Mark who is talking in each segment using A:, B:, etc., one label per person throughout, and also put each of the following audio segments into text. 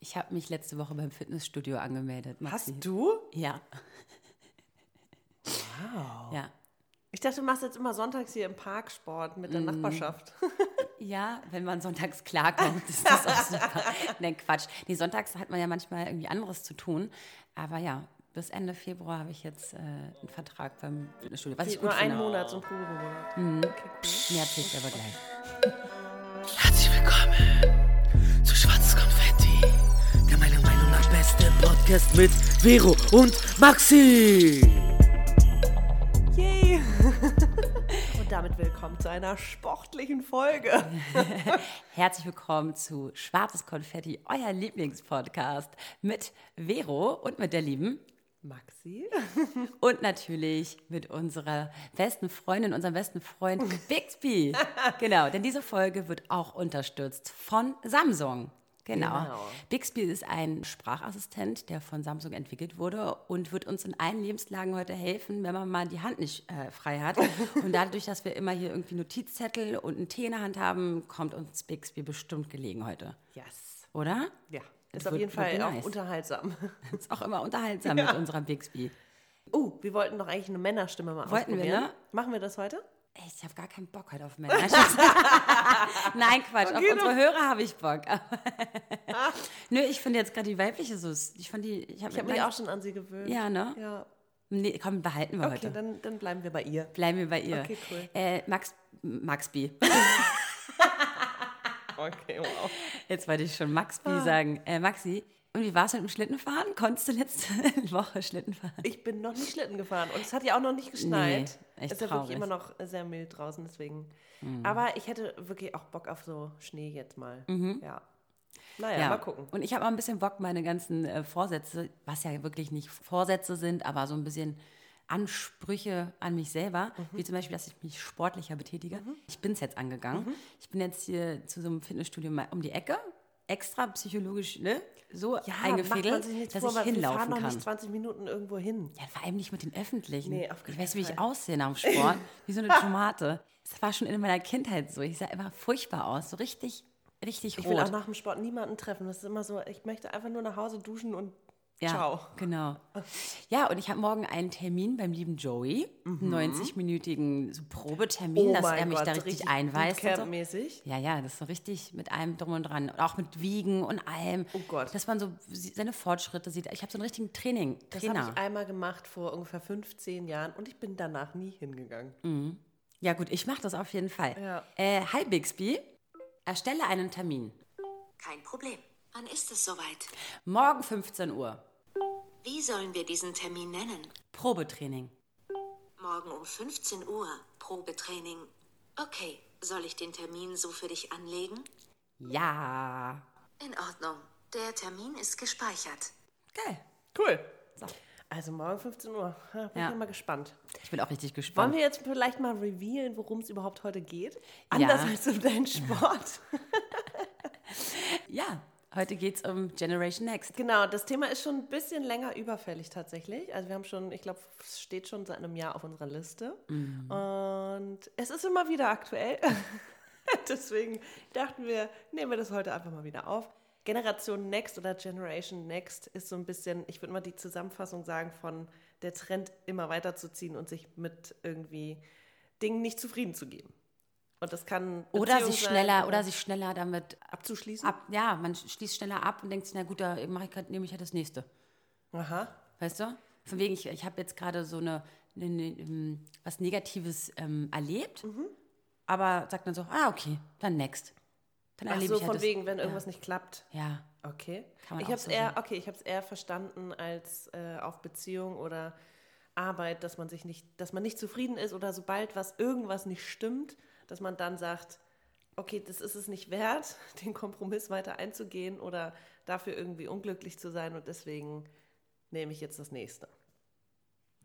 A: Ich habe mich letzte Woche beim Fitnessstudio angemeldet. Maxi.
B: Hast du?
A: Ja.
B: Wow.
A: Ja.
B: Ich dachte, du machst jetzt immer sonntags hier im Park Sport mit
A: Mm.
B: der Nachbarschaft.
A: Ja, wenn man sonntags klarkommt, ist das auch super. Nein, Quatsch. Nee, sonntags hat man ja manchmal irgendwie anderes zu tun. Aber ja, bis Ende Februar habe ich jetzt äh, einen Vertrag beim Fitnessstudio. Was ich
B: nur einen. Monat, so ein Probemonat.
A: Mhm.
B: Okay, cool.
A: Mehr erzähle ich aber gleich.
C: Podcast mit Vero und Maxi.
B: Yay! Und damit willkommen zu einer sportlichen Folge.
A: Herzlich willkommen zu Schwarzes Konfetti, euer Lieblingspodcast mit Vero und mit der lieben
B: Maxi?
A: und natürlich mit unserer besten Freundin, unserem besten Freund Bixby. genau, denn diese Folge wird auch unterstützt von Samsung. Genau.
B: Genau.
A: Bixby ist ein Sprachassistent, der von Samsung entwickelt wurde und wird uns in allen Lebenslagen heute helfen, wenn man mal die Hand nicht äh, frei hat. und dadurch, dass wir immer hier irgendwie Notizzettel und einen Tee in der Hand haben, kommt uns Bixby bestimmt gelegen heute.
B: Yes.
A: Oder?
B: Ja,
A: Das
B: ist auf jeden Fall
A: wird
B: auch
A: nice.
B: unterhaltsam.
A: Ist auch immer unterhaltsam mit unserer Bixby.
B: Oh, wir wollten doch eigentlich eine Männerstimme mal
A: Wollten wir,
B: ausprobieren.
A: ne?
B: Machen wir das heute?
A: Ich habe gar keinen Bock heute auf Männer. Nein, Quatsch. auf unsere Hörer habe ich Bock. Nö, ich finde jetzt gerade die weibliche so. Ich fand die. Ich habe
B: habe mich auch schon an sie gewöhnt.
A: Ja, ne?
B: Ja.
A: Nee, komm, behalten wir
B: Okay,
A: heute.
B: dann, dann bleiben wir bei ihr.
A: Bleiben wir bei ihr.
B: Okay, cool.
A: Äh, Max, Max B.
B: Okay, wow.
A: Jetzt wollte ich schon Max
B: Ah.
A: B sagen. Äh, Maxi, und wie war es mit dem Schlittenfahren? Konntest du letzte Woche Schlitten fahren?
B: Ich bin noch nicht Schlitten gefahren und es hat ja auch noch nicht geschneit.
A: Nee, echt
B: es ist ja wirklich immer noch sehr mild draußen, deswegen. Aber ich hätte wirklich auch Bock auf so Schnee jetzt mal. Ja. Naja, mal gucken.
A: Und ich habe auch ein bisschen Bock, meine ganzen äh, Vorsätze, was ja wirklich nicht Vorsätze sind, aber so ein bisschen Ansprüche an mich selber,
B: Mhm.
A: wie zum Beispiel, dass ich mich sportlicher betätige. Ich bin es jetzt angegangen.
B: Mhm.
A: Ich bin jetzt hier zu so einem Fitnessstudio mal um die Ecke, extra psychologisch ne, so
B: Ja,
A: eingefädelt, dass
B: vor,
A: ich hinlaufen kann.
B: nicht 20 Minuten irgendwo hin.
A: Ja, vor allem nicht mit den Öffentlichen.
B: Nee, auf
A: ich weiß, wie ich aussehe nach dem Sport, wie so eine Tomate. Das war schon in meiner Kindheit so. Ich sah immer furchtbar aus, so richtig, richtig
B: Ich
A: rot.
B: will auch nach dem Sport niemanden treffen. Das ist immer so, ich möchte einfach nur nach Hause duschen und
A: Ja,
B: ciao.
A: genau. Ja, und ich habe morgen einen Termin beim lieben Joey, einen 90-minütigen so Probetermin,
B: Mhm. Oh
A: dass er mich
B: Gott,
A: da richtig,
B: richtig
A: einweist. Und so.
B: Bootcamp-mäßig?
A: Ja, ja, das ist so richtig mit allem drum und dran. Und auch mit Wiegen und allem.
B: Oh Gott.
A: Dass man so seine Fortschritte sieht. Ich habe so einen richtigen Training,
B: Das habe
A: Trainer.
B: ich einmal gemacht vor ungefähr 15 Jahren und ich bin danach nie hingegangen.
A: Ja gut, ich mache das auf jeden Fall.
B: Ja.
A: Äh, hi Bixby, erstelle einen Termin.
D: Kein Problem. Wann ist es soweit?
A: Morgen 15 Uhr.
D: Wie sollen wir diesen Termin nennen?
A: Probetraining.
D: Morgen um 15 Uhr. Probetraining. Okay, soll ich den Termin so für dich anlegen?
A: Ja.
D: In Ordnung. Der Termin ist gespeichert.
A: Geil.
B: Cool.
A: So.
B: Also morgen 15 Uhr. Ja, bin
A: Ja.
B: ich mal gespannt.
A: Ich bin auch richtig
B: Wollen
A: gespannt.
B: wir jetzt vielleicht mal revealen, worum es überhaupt heute geht? Anders als um deinen Sport.
A: Ja, heute geht es um Generation Next.
B: genau, das Thema ist schon ein bisschen länger überfällig tatsächlich. Also wir haben schon, ich glaube, es steht schon seit einem Jahr auf unserer Liste. Und es ist immer wieder aktuell. Deswegen dachten wir, nehmen wir das heute einfach mal wieder auf. Generation Next oder Generation Next ist so ein bisschen, ich würde mal die Zusammenfassung sagen von der Trend immer weiterzuziehen und sich mit irgendwie Dingen nicht zufrieden zu geben. Und das kann
A: Oder
B: Beziehung
A: sich
B: sein
A: schneller, oder sich schneller damit
B: abzuschließen.
A: ab. Ja, man schließt schneller ab und denkt sich, na gut, da mache ich grad, nehme ich ja das nächste.
B: Aha.
A: Weißt du? Von wegen, ich, ich habe jetzt gerade so eine, eine, eine, ähm, was Negatives ähm, erlebt,
B: Mhm.
A: aber sagt dann so, ah, okay, dann next. Dann
B: Ach
A: erlebe
B: so,
A: ich halt
B: von
A: das-
B: wegen, wenn irgendwas nicht klappt.
A: Ja,
B: Okay.
A: Kann man
B: ich habe es
A: so
B: eher, okay, ich habe es eher verstanden als äh, auf Beziehung oder Arbeit, dass man sich nicht, dass man nicht zufrieden ist oder sobald was irgendwas nicht stimmt, dass man dann sagt, okay, das ist es nicht wert, den Kompromiss weiter einzugehen oder dafür irgendwie unglücklich zu sein und deswegen nehme ich jetzt das nächste.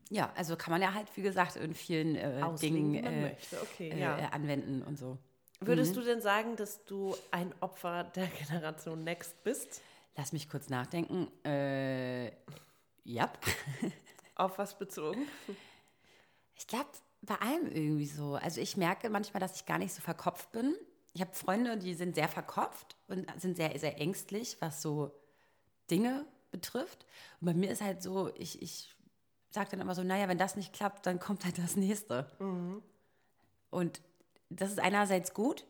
A: ja, also kann man ja halt, wie gesagt, in vielen äh,
B: Auslegen,
A: Dingen äh.
B: Okay,
A: äh,
B: ja.
A: äh, anwenden und so.
B: Würdest du denn sagen, dass du ein Opfer der Generation Next bist?
A: Lass mich kurz nachdenken. Äh, ja.
B: Auf was bezogen?
A: Ich glaube, bei allem irgendwie so. Also ich merke manchmal, dass ich gar nicht so verkopft bin. Ich habe Freunde, die sind sehr verkopft und sind sehr, sehr ängstlich, was so Dinge betrifft. Und bei mir ist halt so, ich, ich sage dann immer so, naja, wenn das nicht klappt, dann kommt halt das nächste. Und das ist einerseits gut,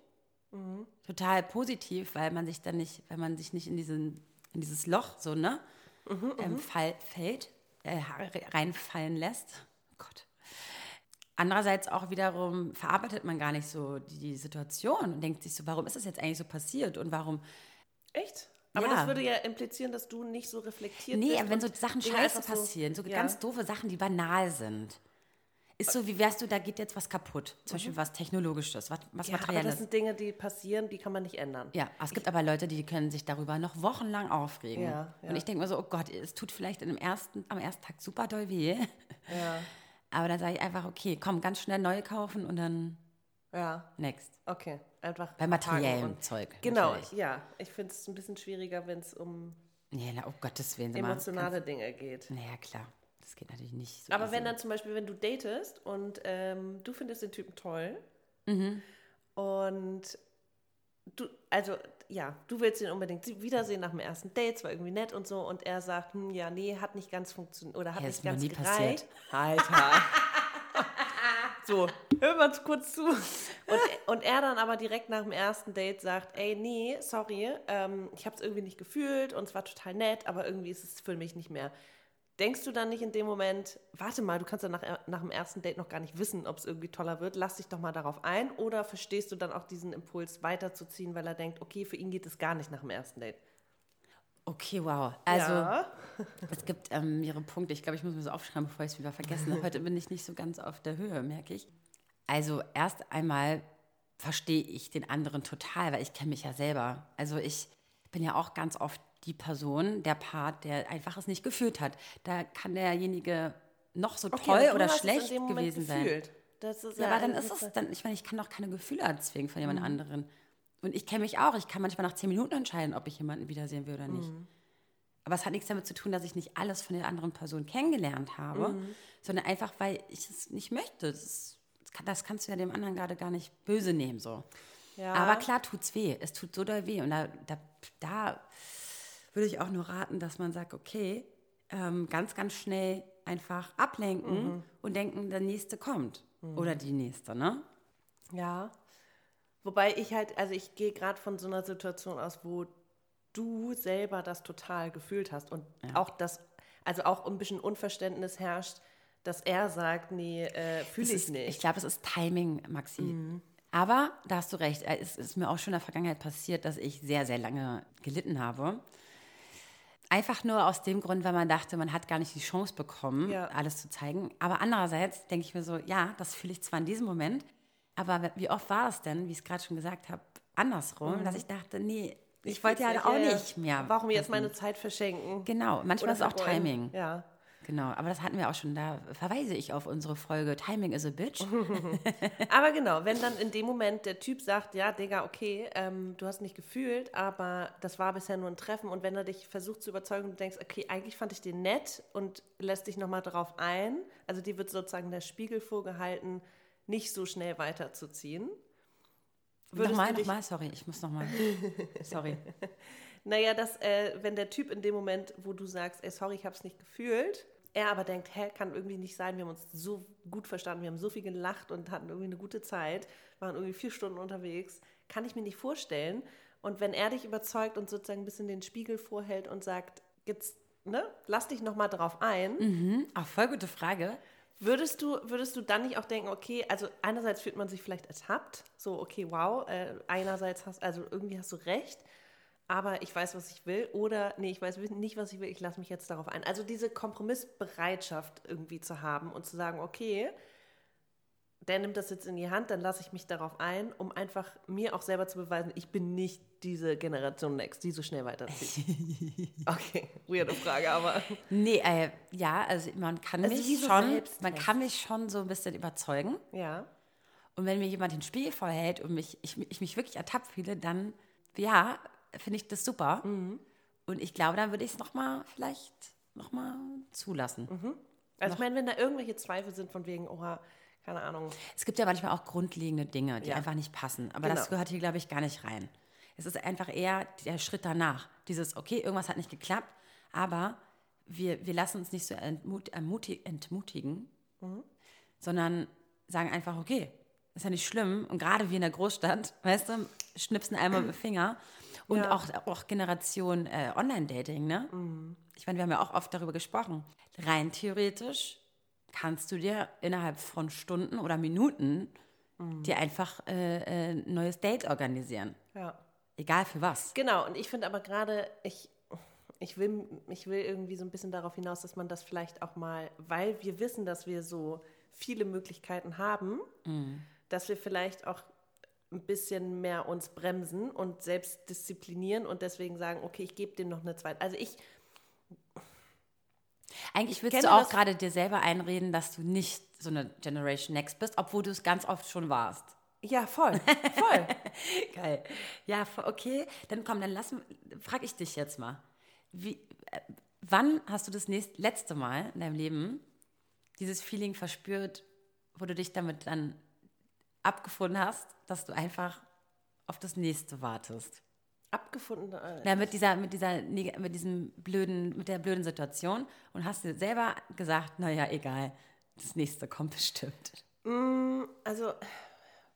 A: total positiv, weil man sich dann nicht, weil man sich nicht in diesen, in dieses Loch so, ne, ähm, fall, fällt, äh, reinfallen lässt. Oh Gott. Andererseits auch wiederum verarbeitet man gar nicht so die, Situation und denkt sich so, warum ist das jetzt eigentlich so passiert und warum
B: Echt? Aber
A: Ja.
B: das würde ja implizieren, dass du nicht so reflektiert
A: Nee,
B: bist.
A: aber wenn so Sachen scheiße
B: so-
A: passieren, so
B: Ja.
A: ganz doofe Sachen, die banal sind. Ist so, wie wärst du, da geht jetzt was kaputt. Zum Beispiel was Technologisches, was, was
B: Mhm. Ja, aber das
A: Materielles.
B: sind Dinge, die passieren, die kann man nicht ändern.
A: Ja, es gibt aber Leute, die können sich darüber noch wochenlang aufregen.
B: Ja.
A: Und ich denke mir so, oh Gott, es tut vielleicht in dem ersten, am ersten Tag super doll weh.
B: Ja,
A: Aber dann sage ich einfach, okay, komm, ganz schnell neue kaufen und dann
B: ja,
A: next.
B: okay. Einfach
A: Bei materiellem Zeug.
B: Genau,
A: natürlich.
B: ja. Ich finde es ein bisschen schwieriger, wenn es um
A: Nee, na, oh Gottes Willen. sag mal,
B: emotionale Dinge geht.
A: Naja, klar. Das geht natürlich nicht so.
B: Aber
A: easy.
B: wenn dann zum Beispiel, wenn du datest und ähm, du findest den Typen toll
A: Mhm.
B: und du, also ja, du willst ihn unbedingt wiedersehen nach dem ersten Date, es war irgendwie nett und so und er sagt, hm, ja, nee, hat nicht ganz funktioniert oder hat
A: Ja,
B: nicht ganz
A: nie
B: gereicht.
A: passiert.
B: Alter. so, hör mal kurz zu. Und, und er dann aber direkt nach dem ersten Date sagt, ey, nee, sorry, ähm, ich habe es irgendwie nicht gefühlt und es war total nett, aber irgendwie ist es für mich nicht mehr. Denkst du dann nicht in dem Moment, warte mal, du kannst ja nach, nach dem ersten Date noch gar nicht wissen, ob es irgendwie toller wird, lass dich doch mal darauf ein oder verstehst du dann auch diesen Impuls weiterzuziehen, weil er denkt, okay, für ihn geht es gar nicht nach dem ersten Date?
A: Okay, wow. Also,
B: ja.
A: es gibt ähm, mehrere Punkte. Ich glaube, ich muss mir so aufschreiben, bevor ich es wieder vergessen habe. Heute bin ich nicht so ganz auf der Höhe, merke ich. Also, erst einmal verstehe ich den anderen total, weil ich kenne mich ja selber. Also, ich bin ja auch ganz oft die Person, der Part, der einfach es nicht gefühlt hat. Da kann derjenige noch so
B: Okay,
A: toll oder
B: es
A: schlecht gewesen sein.
B: gefühlt. Das ist
A: Ja, aber dann ist es dann, ich meine, ich kann doch keine Gefühle erzwingen von
B: Mhm.
A: jemand anderen. Und ich kenne mich auch. Ich kann manchmal nach zehn Minuten entscheiden, ob ich jemanden wiedersehen will oder nicht.
B: Mhm.
A: Aber es hat nichts damit zu tun, dass ich nicht alles von der anderen Person kennengelernt habe,
B: Mhm.
A: sondern einfach, weil ich es nicht möchte. Das, ist, das, kann, das kannst du ja dem anderen gerade gar nicht böse nehmen. So.
B: Ja.
A: Aber klar tut's weh. Es tut so doll weh. Und da, da, da würde ich auch nur raten, dass man sagt, okay, ähm, ganz, ganz schnell einfach ablenken
B: Mhm.
A: und denken, der nächste kommt. Oder die nächste, ne?
B: Ja. Wobei ich halt, also ich gehe gerade von so einer Situation aus, wo du selber das total gefühlt hast und auch das, also auch ein bisschen Unverständnis herrscht, dass er sagt, nee, äh, fühle ich
A: ist,
B: nicht.
A: Ich glaube, es ist Timing, Maxi. Aber da hast du recht. äh, Es ist mir auch schon in der Vergangenheit passiert, dass ich sehr, sehr lange gelitten habe. Einfach nur aus dem Grund, weil man dachte, man hat gar nicht die Chance bekommen,
B: Ja.
A: alles zu zeigen. Aber andererseits denke ich mir so, ja, das fühle ich zwar in diesem Moment, aber wie oft war es denn, wie ich es gerade schon gesagt habe, andersrum, dass ich dachte, nee, ich, wollte ja auch nicht mehr.
B: Warum jetzt
A: wissen.
B: meine Zeit verschenken?
A: Genau, manchmal
B: Oder
A: ist es auch? Timing.
B: Ja.
A: Genau, aber das hatten wir auch schon. Da verweise ich auf unsere Folge Timing is a Bitch.
B: Aber genau, wenn dann in dem Moment der Typ sagt, ja, Digga, okay, ähm, du hast nicht gefühlt, aber das war bisher nur ein Treffen und wenn er dich versucht zu überzeugen und du denkst, okay, eigentlich fand ich den nett und lässt dich nochmal darauf ein, also dir wird sozusagen der Spiegel vorgehalten, nicht so schnell weiterzuziehen. Würdest
A: Nochmal,
B: dich-
A: nochmal, sorry, ich muss nochmal. Sorry.
B: Naja, dass, äh, wenn der Typ in dem Moment, wo du sagst, ey, sorry, ich habe es nicht gefühlt, er aber denkt, hä, kann irgendwie nicht sein, wir haben uns so gut verstanden, wir haben so viel gelacht und hatten irgendwie eine gute Zeit, waren irgendwie vier Stunden unterwegs, kann ich mir nicht vorstellen. Und wenn er dich überzeugt und sozusagen ein bisschen den Spiegel vorhält und sagt, jetzt, ne, lass dich nochmal drauf ein,
A: Hm, Ach, voll gute Frage.
B: Würdest du, würdest du dann nicht auch denken, okay, also einerseits fühlt man sich vielleicht ertappt, so, okay, wow, äh, einerseits hast, also irgendwie hast du recht, aber ich weiß, was ich will, oder nee, ich weiß nicht, was ich will, ich lasse mich jetzt darauf ein. Also diese Kompromissbereitschaft irgendwie zu haben und zu sagen, okay, der nimmt das jetzt in die Hand, dann lasse ich mich darauf ein, um einfach mir auch selber zu beweisen, ich bin nicht diese Generation Next, die so schnell weiterzieht. Okay, weirde Frage, aber
A: Nee, äh, ja, also man kann
B: Also
A: mich schon, man kann mich schon so ein bisschen überzeugen.
B: ja.
A: Und wenn mir jemand den Spiegel vorhält und mich, ich, ich mich wirklich ertappt fühle, dann, ja, finde ich das super.
B: Mhm.
A: Und ich glaube, dann würde ich es nochmal, vielleicht nochmal zulassen.
B: Also ich meine, wenn da irgendwelche Zweifel sind von wegen, oha, keine Ahnung,
A: Es gibt ja manchmal auch grundlegende Dinge, die
B: Ja.
A: einfach nicht passen. Aber das
B: Genau.
A: gehört hier, glaube ich, gar nicht rein. Es ist einfach eher der Schritt danach. Dieses, okay, irgendwas hat nicht geklappt. Aber wir, wir lassen uns nicht so entmut, ermuti- entmutigen, sondern sagen einfach, okay, ist ja nicht schlimm. Und gerade wie in der Großstadt, weißt du, schnipsen einmal mit dem Finger. Und
B: Ja.
A: auch, auch Generation äh, Online-Dating, ne? Ich meine, wir haben ja auch oft darüber gesprochen. Rein theoretisch kannst du dir innerhalb von Stunden oder Minuten dir einfach äh, äh, ein neues Date organisieren.
B: Ja.
A: Egal für was.
B: Genau, und ich finde aber gerade, ich, ich, will, ich will irgendwie so ein bisschen darauf hinaus, dass man das vielleicht auch mal, weil wir wissen, dass wir so viele Möglichkeiten haben, dass wir vielleicht auch ein bisschen mehr uns bremsen und selbst disziplinieren und deswegen sagen, okay, ich gebe dem noch eine zweite. Also ich,
A: Eigentlich willst du auch gerade dir selber einreden, dass du nicht so eine Generation Next bist, obwohl du es ganz oft schon warst.
B: ja, voll, voll.
A: Geil. Ja, okay. Dann komm, dann lass, frag ich dich jetzt mal. Wie, äh, wann hast du das nächst, letzte Mal in deinem Leben dieses Feeling verspürt, wo du dich damit dann abgefunden hast, dass du einfach auf das nächste wartest?
B: Abgefunden. Äh,
A: Na, mit dieser, mit dieser, mit diesem blöden, mit der blöden Situation und hast dir selber gesagt, naja, egal, das nächste kommt bestimmt.
B: Also,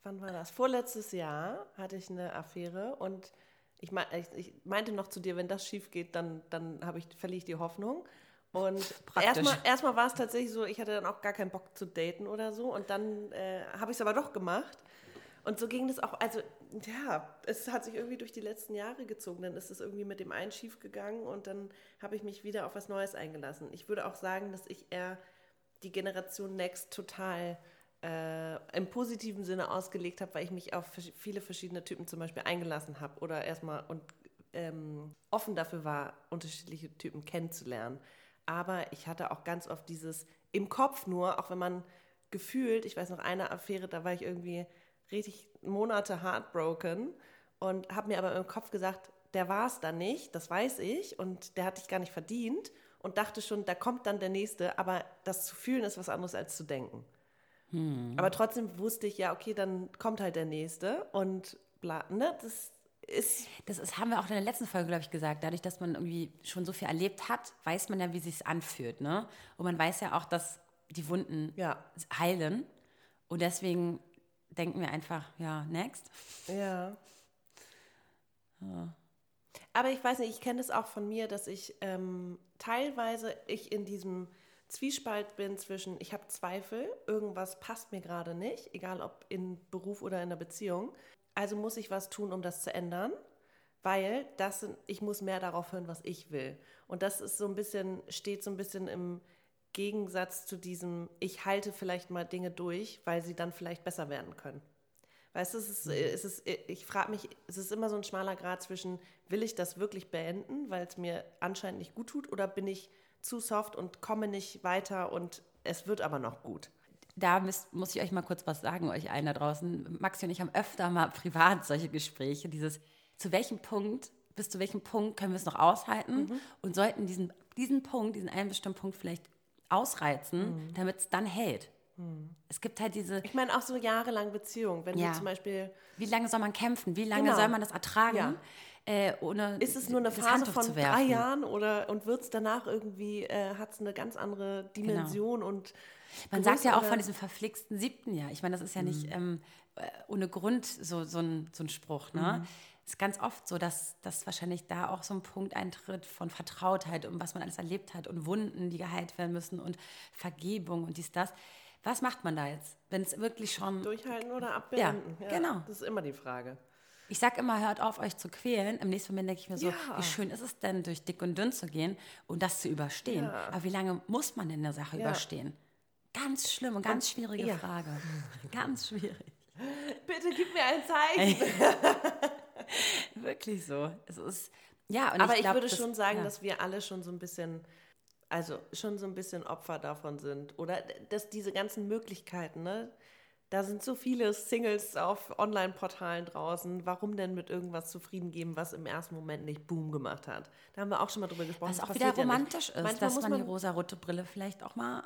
B: wann war das? Vorletztes Jahr hatte ich eine Affäre und ich, mein, ich, ich meinte noch zu dir, wenn das schief geht, dann, dann habe ich, verliere ich die Hoffnung. Und erstmal erstmal war es tatsächlich so, ich hatte dann auch gar keinen Bock zu daten oder so. Und dann äh, habe ich es aber doch gemacht. Und so ging das auch, also ja, es hat sich irgendwie durch die letzten Jahre gezogen. Dann ist es irgendwie mit dem einen schief gegangen und dann habe ich mich wieder auf was Neues eingelassen. Ich würde auch sagen, dass ich eher die Generation Next total äh, im positiven Sinne ausgelegt habe, weil ich mich auf viele verschiedene Typen zum Beispiel eingelassen habe oder erstmal und ähm, offen dafür war, unterschiedliche Typen kennenzulernen. Aber ich hatte auch ganz oft dieses im Kopf nur, auch wenn man gefühlt, ich weiß noch eine Affäre, da war ich irgendwie richtig Monate heartbroken und habe mir aber im Kopf gesagt, der war es dann nicht, das weiß ich und der hat dich gar nicht verdient und dachte schon, da kommt dann der nächste, aber das zu fühlen ist was anderes als zu denken. Aber trotzdem wusste ich ja, okay, dann kommt halt der nächste und bla, ne, das ist
A: Das ist, haben wir auch in der letzten Folge, glaube ich, gesagt. Dadurch, dass man irgendwie schon so viel erlebt hat, weiß man ja, wie sich anfühlt. Ne? Und man weiß ja auch, dass die Wunden
B: Ja.
A: heilen. Und deswegen denken wir einfach, ja, next.
B: Ja. Aber ich weiß nicht, ich kenne das auch von mir, dass ich ähm, teilweise ich in diesem Zwiespalt bin zwischen, ich habe Zweifel, irgendwas passt mir gerade nicht, egal ob in Beruf oder in der Beziehung. Also muss ich was tun, um das zu ändern, weil das sind, ich muss mehr darauf hören, was ich will. Und das ist so ein bisschen, steht so ein bisschen im Gegensatz zu diesem, ich halte vielleicht mal Dinge durch, weil sie dann vielleicht besser werden können. Weißt du, es ist, es ist, ich frage mich, es ist immer so ein schmaler Grad zwischen, will ich das wirklich beenden, weil es mir anscheinend nicht gut tut, oder bin ich zu soft und komme nicht weiter und es wird aber noch gut.
A: Da müsst, muss ich euch mal kurz was sagen, euch allen da draußen. Maxi und ich haben öfter mal privat solche Gespräche. Dieses, zu welchem Punkt, bis zu welchem Punkt können wir es noch aushalten und sollten diesen, diesen Punkt, diesen einen bestimmten Punkt vielleicht ausreizen, damit es dann hält. Es gibt halt diese,
B: Ich meine auch so jahrelang Beziehung, wenn
A: Ja.
B: du zum Beispiel,
A: wie lange soll man kämpfen? Wie lange
B: Genau.
A: soll man das ertragen,
B: Ja.
A: Äh,
B: ist es nur eine Phase von drei? Jahren oder und wird es danach irgendwie, äh, hat es eine ganz andere Dimension und
A: Man sagt ja auch von diesem verflixten siebten Jahr. Ich meine, das ist ja nicht ähm, äh, ohne Grund so, so, ein, so ein Spruch. Ne? Es ist ganz oft so, dass, dass wahrscheinlich da auch so ein Punkt eintritt von Vertrautheit und was man alles erlebt hat und Wunden, die geheilt werden müssen und Vergebung und dies, das. Was macht man da jetzt, wenn es wirklich schon...
B: durchhalten oder abbeenden.
A: Ja, genau.
B: Das ist immer die Frage.
A: Ich sag immer, hört auf, euch zu quälen. Im nächsten Moment denke ich mir so,
B: Ja.
A: wie schön ist es denn, durch dick und dünn zu gehen und das zu überstehen. Aber wie lange muss man denn eine Sache
B: Ja.
A: überstehen? Ganz schlimm und ganz schwierige
B: ja.
A: Frage. Ganz schwierig.
B: Bitte gib mir ein Zeichen.
A: Wirklich so. Es ist, ja,
B: Aber ich,
A: glaub,
B: würde
A: das-
B: schon sagen,
A: ja.
B: dass wir alle schon so ein bisschen, also schon so ein bisschen Opfer davon sind. Oder dass diese ganzen Möglichkeiten, ne? Da sind so viele Singles auf Online-Portalen draußen. Warum denn mit irgendwas zufrieden geben, was im ersten Moment nicht Boom gemacht hat? Da haben wir auch schon mal drüber gesprochen.
A: Was auch wieder
B: passiert ja
A: romantisch ist,
B: Manchmal
A: dass
B: muss
A: man, die rosarote Brille vielleicht auch mal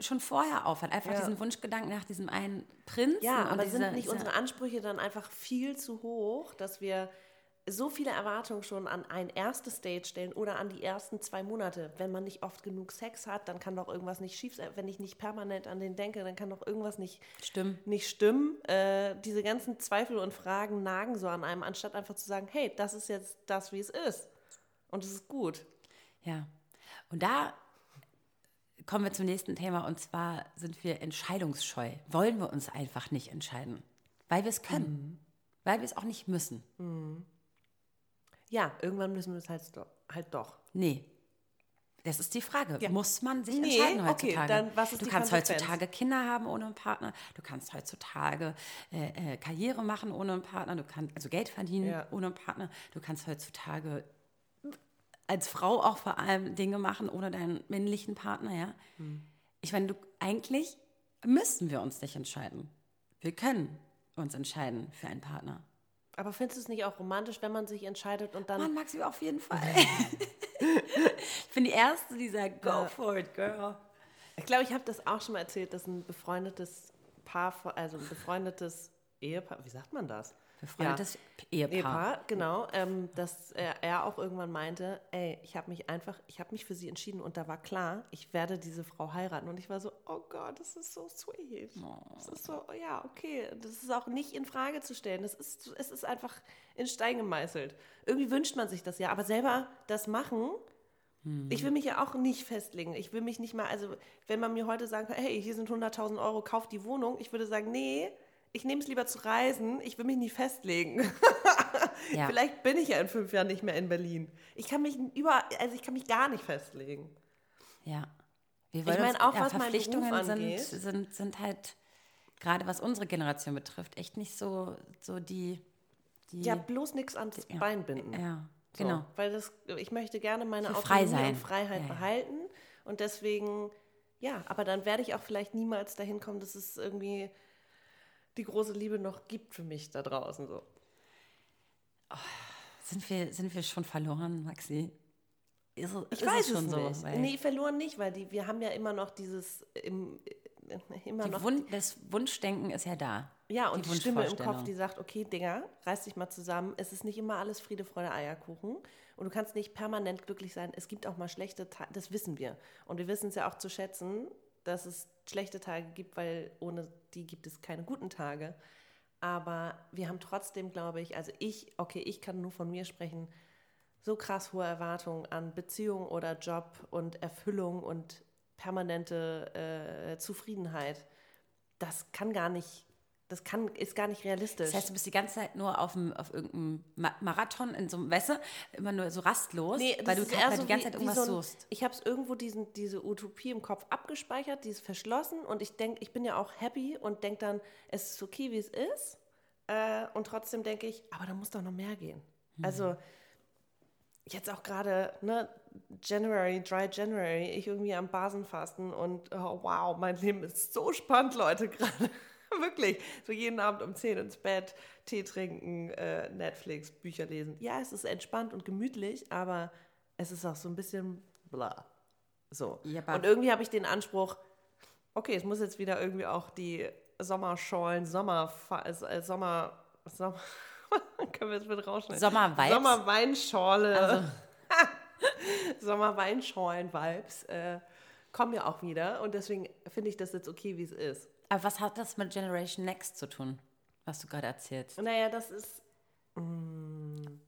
A: schon vorher aufhat. Einfach
B: Ja.
A: diesen Wunschgedanken nach diesem einen Prinzen.
B: Ja, aber
A: diese,
B: sind nicht
A: diese-
B: unsere Ansprüche dann einfach viel zu hoch, dass wir so viele Erwartungen schon an ein erstes Date stellen oder an die ersten zwei Monate. Wenn man nicht oft genug Sex hat, dann kann doch irgendwas nicht schief sein. Wenn ich nicht permanent an den denke, dann kann doch irgendwas nicht
A: Stimmt.
B: Nicht stimmen. Äh, diese ganzen Zweifel und Fragen nagen so an einem, anstatt einfach zu sagen, hey, das ist jetzt das, wie es ist. Und es ist gut.
A: Ja. Und da kommen wir zum nächsten Thema und zwar sind wir entscheidungsscheu. Wollen wir uns einfach nicht entscheiden, weil wir es können, weil wir es auch nicht müssen.
B: Ja, irgendwann müssen wir es halt, halt doch.
A: Nee. Das ist die Frage.
B: Ja.
A: Muss man sich
B: Nee,
A: entscheiden
B: okay,
A: heutzutage?
B: dann was ist
A: du
B: die
A: kannst
B: Konsequenz?
A: heutzutage Kinder haben ohne einen Partner. Du kannst heutzutage äh, äh, Karriere machen ohne einen Partner. Du kannst also Geld verdienen
B: Ja.
A: ohne einen Partner. Du kannst heutzutage als Frau auch vor allem Dinge machen ohne deinen männlichen Partner. Ja.
B: Hm.
A: Ich meine, du, eigentlich müssen wir uns nicht entscheiden. Wir können uns entscheiden für einen Partner.
B: Aber findest du es nicht auch romantisch, wenn man sich entscheidet und dann.
A: Man mag sie auf jeden Fall. ich bin die Erste, die sagt, go for it, girl.
B: Ich glaube, ich habe das auch schon mal erzählt, dass ein befreundetes Paar, also ein befreundetes Ehepaar, wie sagt man das?
A: Befreundetes Ehepaar.
B: Ehepaar, genau, ähm, dass er, er auch irgendwann meinte, ey, ich habe mich einfach, ich habe mich für sie entschieden und da war klar, ich werde diese Frau heiraten. Und ich war so, oh Gott, das ist so sweet. Das ist so, ja, okay, das ist auch nicht in Frage zu stellen. Das ist, es ist einfach in Stein gemeißelt. Irgendwie wünscht man sich das ja, aber selber das machen, ich will mich ja auch nicht festlegen. Ich will mich nicht mal, also wenn man mir heute sagt, hey, hier sind 100.000 Euro, kauf die Wohnung, ich würde sagen, nee, ich nehme es lieber zu reisen, ich will mich nicht festlegen.
A: Ja.
B: Vielleicht bin ich ja in fünf Jahren nicht mehr in Berlin. Ich kann mich über, also ich kann mich gar nicht festlegen.
A: Ja. Wir
B: Ich meine, auch
A: ja,
B: was
A: Verpflichtungen
B: Beruf
A: sind,
B: angeht.
A: sind, sind halt, gerade was unsere Generation betrifft, echt nicht so, so die, die
B: Ja, bloß nichts ans
A: ja.
B: Bein binden.
A: Ja,
B: So,
A: genau.
B: weil das, ich möchte gerne meine
A: frei
B: Autonomie
A: sein.
B: und Freiheit
A: Ja, ja.
B: behalten. Und deswegen, ja, aber dann werde ich auch vielleicht niemals dahin kommen, dass es irgendwie die große Liebe noch gibt für mich da draußen. So.
A: Sind wir, sind wir schon verloren, Maxi? Ist,
B: Ich
A: ist
B: weiß
A: es schon so?
B: nicht.
A: weil
B: nee, verloren nicht, weil die, wir haben ja immer noch dieses im, äh, immer
A: die
B: noch
A: Wun das Wunschdenken ist ja da.
B: Ja, und die, Stimme im Kopf, die sagt, okay, Digga, reiß dich mal zusammen. Es ist nicht immer alles Friede, Freude, Eierkuchen. Und du kannst nicht permanent glücklich sein. Es gibt auch mal schlechte Tage, das wissen wir. Und wir wissen es ja auch zu schätzen, dass es schlechte Tage gibt, weil ohne die gibt es keine guten Tage. Aber wir haben trotzdem, glaube ich, also ich, okay, ich kann nur von mir sprechen, so krass hohe Erwartungen an Beziehung oder Job und Erfüllung und permanente äh, Zufriedenheit. Das kann gar nicht, das kann, ist gar nicht realistisch.
A: Das heißt, du bist die ganze Zeit nur auf, dem, auf irgendeinem Ma Marathon in so einem, weißt du, immer nur so rastlos,
B: Nee,
A: weil du
B: eher so
A: die ganze
B: wie-
A: Zeit irgendwas
B: so ein,
A: suchst.
B: Ich habe es irgendwo diesen, diese Utopie im Kopf abgespeichert, die ist verschlossen und ich denke, ich bin ja auch happy und denke dann, es ist okay, wie es ist. Äh, und trotzdem denke ich, aber da muss doch noch mehr gehen.
A: Mhm.
B: Also jetzt auch gerade, ne, January, Dry January, ich irgendwie am Basenfasten und oh, wow, mein Leben ist so spannend, Leute, gerade. Wirklich. So jeden Abend um 10 ins Bett, Tee trinken, äh, Netflix, Bücher lesen. Ja, es ist entspannt und gemütlich, aber es ist auch so ein bisschen bla. So.
A: Ja,
B: und irgendwie habe ich den Anspruch, okay, es muss jetzt wieder irgendwie auch die Sommerschollen, Sommer, äh, Sommer, Sommer, können wir jetzt mit rausschneiden?
A: Sommervibes?
B: Sommerweinschorle.
A: Also,
B: Sommerweinschorlen-Vibes äh, kommen ja auch wieder und deswegen finde ich das jetzt okay, wie es ist.
A: Aber was hat das mit Generation Next zu tun, was du gerade erzählst?
B: Naja, das ist so ein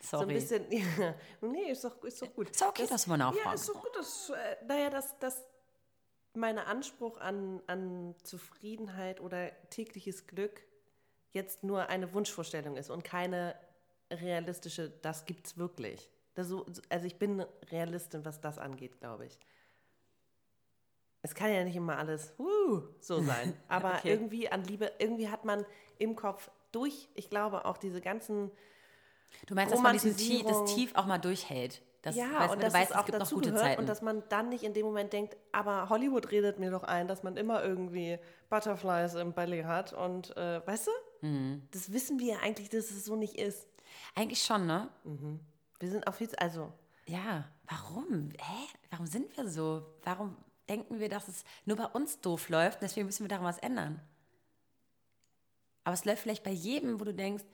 A: Sorry.
B: bisschen. Ja, nee, ist doch, ist doch gut.
A: Ist okay, dass man
B: Ja,
A: nachfragt.
B: ist doch gut. Das, äh, naja, dass das mein Anspruch an, an Zufriedenheit oder tägliches Glück jetzt nur eine Wunschvorstellung ist und keine realistische, das gibt's wirklich. Das so, also ich bin Realistin, was das angeht, glaube ich. Es kann ja nicht immer alles uh, so sein, aber
A: Okay.
B: irgendwie an Liebe, irgendwie hat man im Kopf durch, ich glaube auch diese ganzen
A: Du meinst, dass man diesen Tief, das Tief auch mal durchhält. Das,
B: ja,
A: weißt,
B: und dass
A: weißt,
B: es auch
A: es gibt noch
B: dazu
A: gute
B: gehört
A: Zeiten.
B: und dass man dann nicht in dem Moment denkt, aber Hollywood redet mir doch ein, dass man immer irgendwie Butterflies im Belly hat und äh, weißt du?
A: Mhm.
B: Das wissen wir ja eigentlich, dass es so nicht ist.
A: Eigentlich schon, ne?
B: Wir sind auf jetzt, also
A: Ja, warum? Hä? Warum sind wir so? Warum denken wir, dass es nur bei uns doof läuft? Deswegen müssen wir daran was ändern. Aber es läuft vielleicht bei jedem, wo du denkst,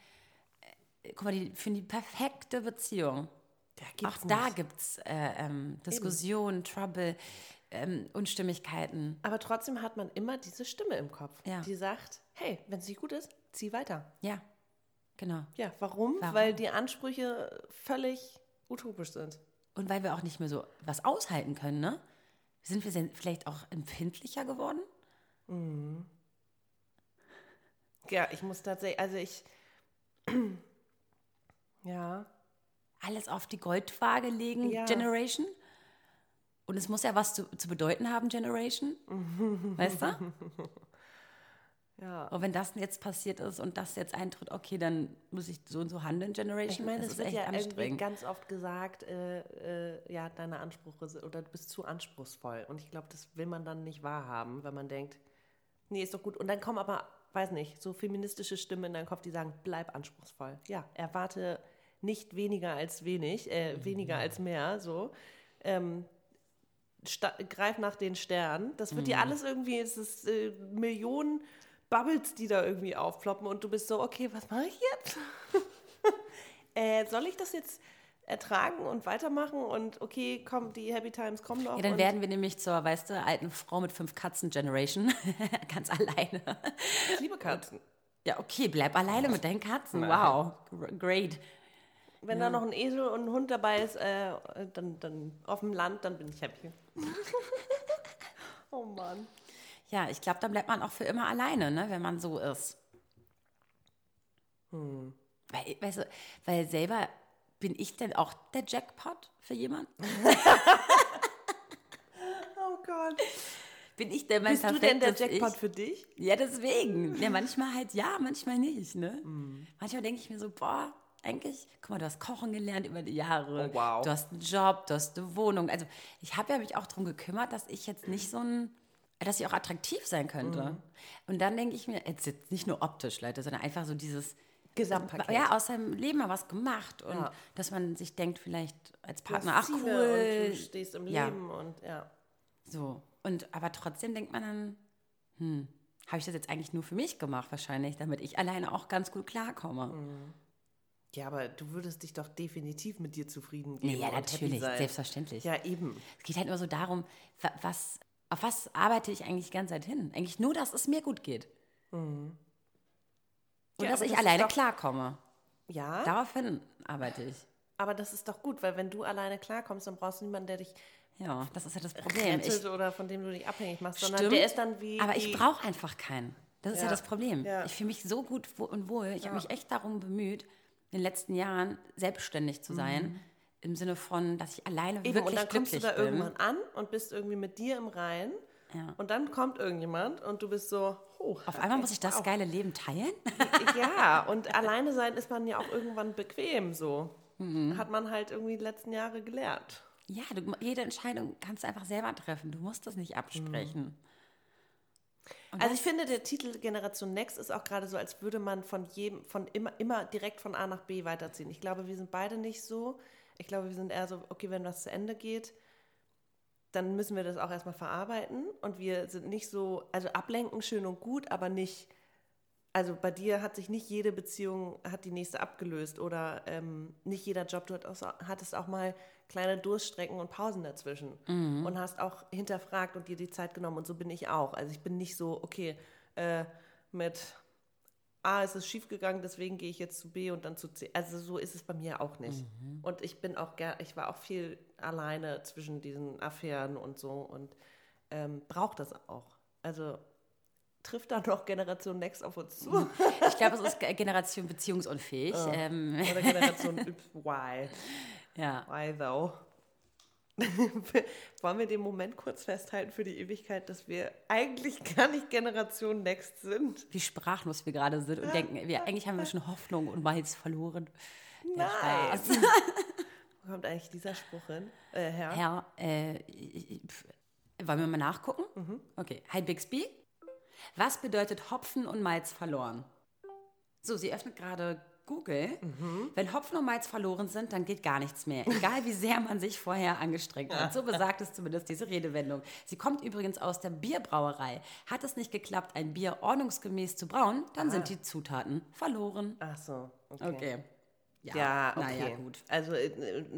A: äh, guck mal, die finden die perfekte Beziehung.
B: Da
A: Auch da gibt es äh, ähm, Diskussionen, Trouble, ähm, Unstimmigkeiten.
B: Aber trotzdem hat man immer diese Stimme im Kopf,
A: Ja.
B: die sagt, hey, wenn es nicht gut ist, zieh weiter.
A: Ja, genau.
B: Ja, warum?
A: Warum?
B: Weil die Ansprüche völlig utopisch sind.
A: Und weil wir auch nicht mehr so was aushalten können, ne? Sind wir denn vielleicht auch empfindlicher geworden?
B: Ja, ich muss tatsächlich, also ich, ja,
A: Alles auf die Goldwaage legen,
B: Ja.
A: Generation? Und es muss ja was zu, zu bedeuten haben, Generation. weißt du?
B: Ja.
A: Und wenn das jetzt passiert ist und das jetzt eintritt, okay, dann muss ich so und so handeln, Generation.
B: Ich meine,
A: das
B: es
A: ist
B: wird ja irgendwie ganz oft gesagt, äh, äh, ja, deine Ansprüche oder du bist zu anspruchsvoll. Und ich glaube, das will man dann nicht wahrhaben, wenn man denkt, nee, ist doch gut. Und dann kommen aber, weiß nicht, so feministische Stimmen in deinen Kopf, die sagen, bleib anspruchsvoll. Ja, erwarte nicht weniger als wenig, äh, weniger als mehr, so. Ähm, greif nach den Sternen. Das wird dir alles irgendwie, es ist äh, Millionen Bubbles, die da irgendwie aufploppen und du bist so, okay, was mache ich jetzt? äh, soll ich das jetzt ertragen und weitermachen und okay, komm, die Happy Times kommen noch.
A: Ja, dann werden wir nämlich zur, weißt du, alten Frau mit fünf Katzen Generation. Ganz alleine.
B: ich liebe Katzen.
A: Ja, okay, bleib alleine mit deinen Katzen. Wow, gr- great.
B: Wenn da noch ein Esel und ein Hund dabei ist, äh, dann, dann auf dem Land, dann bin ich happy. oh Mann.
A: Ja, ich glaube, dann bleibt man auch für immer alleine, ne, wenn man so ist. Weil, weißt du, weil selber bin ich denn auch der Jackpot für jemanden?
B: Oh Gott.
A: Bin ich denn mein
B: Bist du denn der Jackpot
A: ich?
B: für dich?
A: Ja, deswegen. Ja, manchmal halt ja, manchmal nicht, ne? Manchmal denke ich mir so, boah, eigentlich, guck mal, du hast Kochen gelernt über die Jahre.
B: Oh, wow.
A: Du hast einen Job, du hast eine Wohnung. Also ich habe ja mich auch darum gekümmert, dass ich jetzt nicht so ein, dass ich auch attraktiv sein könnte. Und dann denke ich mir, jetzt, jetzt nicht nur optisch, Leute, sondern einfach so dieses
B: Gesamtpaket.
A: Ja, aus seinem Leben mal was gemacht. Und
B: Ja.
A: dass man sich denkt, vielleicht als Partner, ach cool.
B: Und du stehst im
A: Ja.
B: Leben und ja.
A: So. Und aber trotzdem denkt man dann, hm, habe ich das jetzt eigentlich nur für mich gemacht, wahrscheinlich, damit ich alleine auch ganz gut klarkomme.
B: Mhm. Ja, aber du würdest dich doch definitiv mit dir zufrieden geben.
A: Ja,
B: happy
A: natürlich, selbstverständlich.
B: Ja, eben.
A: Es geht halt nur so darum, wa- was, auf was arbeite ich eigentlich die ganze Zeit hin? Eigentlich nur, dass es mir gut geht. Und
B: Ja,
A: dass ich
B: das
A: alleine
B: doch-
A: klarkomme.
B: Ja,
A: Daraufhin arbeite ich.
B: aber das ist doch gut, weil wenn du alleine klarkommst, dann brauchst du niemanden, der dich
A: Ja, das ist ja das Problem. Ich,
B: oder von dem du dich abhängig machst, sondern
A: Stimmt,
B: der ist dann wie.
A: Aber ich brauche einfach keinen. Das ist ja,
B: Ja,
A: das Problem.
B: ja.
A: Ich fühle mich so gut und wohl. Ich habe mich echt darum bemüht, in den letzten Jahren selbstständig zu sein. Im Sinne von, dass ich alleine
B: Mhm. Eben,
A: wirklich
B: und dann kommst du da
A: bin.
B: irgendwann an und bist irgendwie mit dir im Reinen.
A: Ja.
B: Und dann kommt irgendjemand und du bist so, oh,
A: Auf einmal muss ich das
B: wow.
A: geile Leben teilen.
B: Ja, und alleine sein ist man ja auch irgendwann bequem so.
A: Mhm.
B: Hat man halt irgendwie die letzten Jahre gelernt.
A: Ja, du, jede Entscheidung kannst du einfach selber treffen. Du musst das nicht absprechen. Und
B: Also ich finde, der Titel Generation Next ist auch gerade so, als würde man von jedem, von immer, immer direkt von A nach B weiterziehen. Ich glaube, wir sind beide nicht so. Ich glaube, wir sind eher so, okay, wenn was zu Ende geht, dann müssen wir das auch erstmal verarbeiten. Und wir sind nicht so, also ablenken schön und gut, aber nicht, also bei dir hat sich nicht jede Beziehung, hat die nächste abgelöst oder ähm, nicht jeder Job, du hattest auch, mal kleine Durststrecken und Pausen dazwischen und hast auch hinterfragt und dir die Zeit genommen und so bin ich auch. Also ich bin nicht so, okay, äh, mit A ist es schiefgegangen, deswegen gehe ich jetzt zu B und dann zu C. Also so ist es bei mir auch nicht. Und ich bin auch ger ich war auch viel alleine zwischen diesen Affären und so und ähm, brauche das auch. Also trifft da noch Generation Next auf uns zu?
A: ich glaube, es ist Ge- Generation beziehungsunfähig. Ähm,
B: Oder Generation Y?
A: ja.
B: Why though? Wollen wir den Moment kurz festhalten für die Ewigkeit, dass wir eigentlich gar nicht Generation Next sind?
A: Wie sprachlos wir gerade sind und denken, wir, eigentlich haben wir schon Hoffnung und Miles verloren.
B: Nein. Wo kommt eigentlich dieser Spruch hin? Äh, Herr?
A: Herr, äh, ich- ich- pf, wollen wir mal nachgucken?
B: Mhm.
A: Okay. Hi Bixby. Was bedeutet Hopfen und Malz verloren? So, sie öffnet gerade Google.
B: Mhm.
A: Wenn Hopfen und Malz verloren sind, dann geht gar nichts mehr. Egal wie sehr man sich vorher angestrengt hat. So besagt es zumindest diese Redewendung. Sie kommt übrigens aus der Bierbrauerei. Hat es nicht geklappt, ein Bier ordnungsgemäß zu brauen, dann
B: Ah.
A: sind die Zutaten verloren.
B: Ach so, okay.
A: Okay.
B: Ja, okay.
A: naja, gut.
B: Also äh,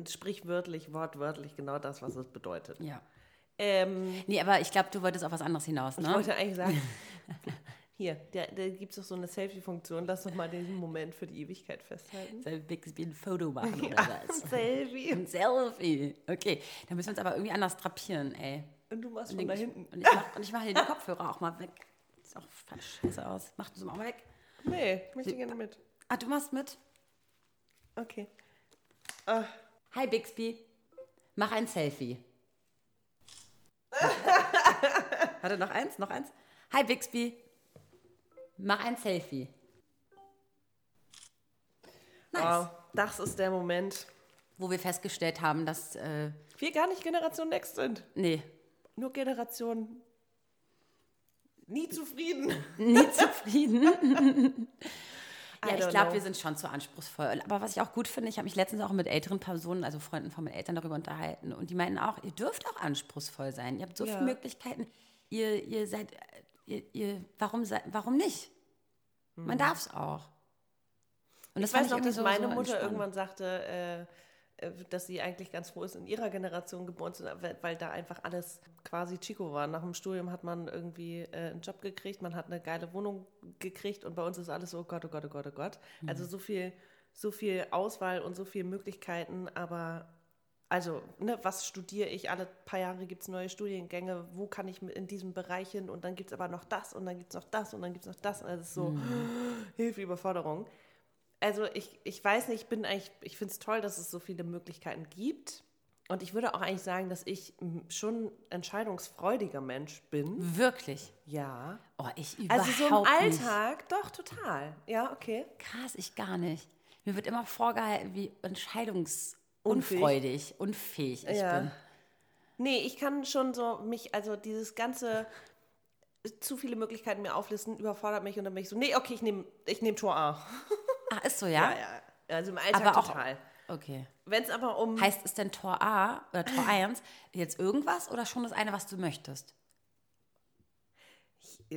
B: sprichwörtlich, wortwörtlich genau das, was es bedeutet.
A: Ja.
B: Ähm,
A: Nee, aber ich glaube, du wolltest auf was anderes hinaus,
B: Ich
A: ne?
B: wollte eigentlich sagen, hier, da, da gibt es doch so eine Selfie-Funktion. Lass doch mal diesen Moment für die Ewigkeit festhalten.
A: Soll Bixby ein Foto machen oder was?
B: Selfie.
A: Ein Selfie. Okay, dann müssen wir uns aber irgendwie anders drapieren, ey.
B: Und du machst
A: Und
B: von da hinten.
A: und ich mach, und ich mach hier die Kopfhörer auch mal weg. Sieht auch scheiße aus. Mach du sie mal weg.
B: Nee, ich möchte gerne mit.
A: Ah, du machst mit?
B: Okay.
A: Hi, Bixby. Mach ein Selfie. Warte, noch eins, noch eins. Hi, Bixby. Mach ein Selfie. Nice.
B: Wow, das ist der Moment.
A: Wo wir festgestellt haben, dass, äh,
B: Wir gar nicht Generation Next sind.
A: nee,
B: Nur Generation nie zufrieden.
A: nie zufrieden. Ja, ich glaube, wir sind schon zu anspruchsvoll. Aber was ich auch gut finde, ich habe mich letztens auch mit älteren Personen, also Freunden von meinen Eltern darüber unterhalten. Und die meinten auch, ihr dürft auch anspruchsvoll sein. Ihr habt so
B: Ja.
A: viele Möglichkeiten. Ihr, ihr seid, äh, ihr, ihr, warum, warum nicht? Man darf es auch. Und das
B: Mhm. Ich weiß noch, dass
A: so-
B: meine
A: so
B: Mutter
A: entspannend.
B: irgendwann sagte, äh, äh, dass sie eigentlich ganz froh ist, in ihrer Generation geboren zu sein, weil, weil da einfach alles quasi Chico war. Nach dem Studium hat man irgendwie äh, einen Job gekriegt, man hat eine geile Wohnung gekriegt und bei uns ist alles so, oh Gott, oh Gott, oh Gott, oh Gott.
A: Mhm.
B: Also so viel, so viel Auswahl und so viele Möglichkeiten, aber also, ne, was studiere ich? Alle paar Jahre gibt es neue Studiengänge. Wo kann ich in diesem Bereich hin? Und dann gibt es aber noch das und dann gibt es noch das und dann gibt es noch das. Also es ist so Hilfe, Überforderung. Also ich, ich weiß nicht, ich bin eigentlich, ich finde es toll, dass es so viele Möglichkeiten gibt. Und ich würde auch eigentlich sagen, dass ich schon entscheidungsfreudiger Mensch bin.
A: Wirklich.
B: Ja.
A: Oh, ich überhaupt
B: Also so im
A: nicht.
B: Alltag, doch, total. Ja, okay.
A: Krass, ich gar nicht. Mir wird immer vorgehalten, wie entscheidungsunfreudig, unfähig ich
B: Ja.
A: bin.
B: Nee, ich kann schon so mich, also dieses ganze zu viele Möglichkeiten mir auflisten, überfordert mich und dann bin ich so, nee, okay, ich nehme ich nehm Tor A.
A: Ah, ist so, ja?
B: ja. Also im Alltag
A: Aber auch-
B: total.
A: Okay.
B: Wenn es aber um.
A: Heißt es denn Tor A oder Tor 1 jetzt irgendwas oder schon das eine, was du möchtest?
B: Äh,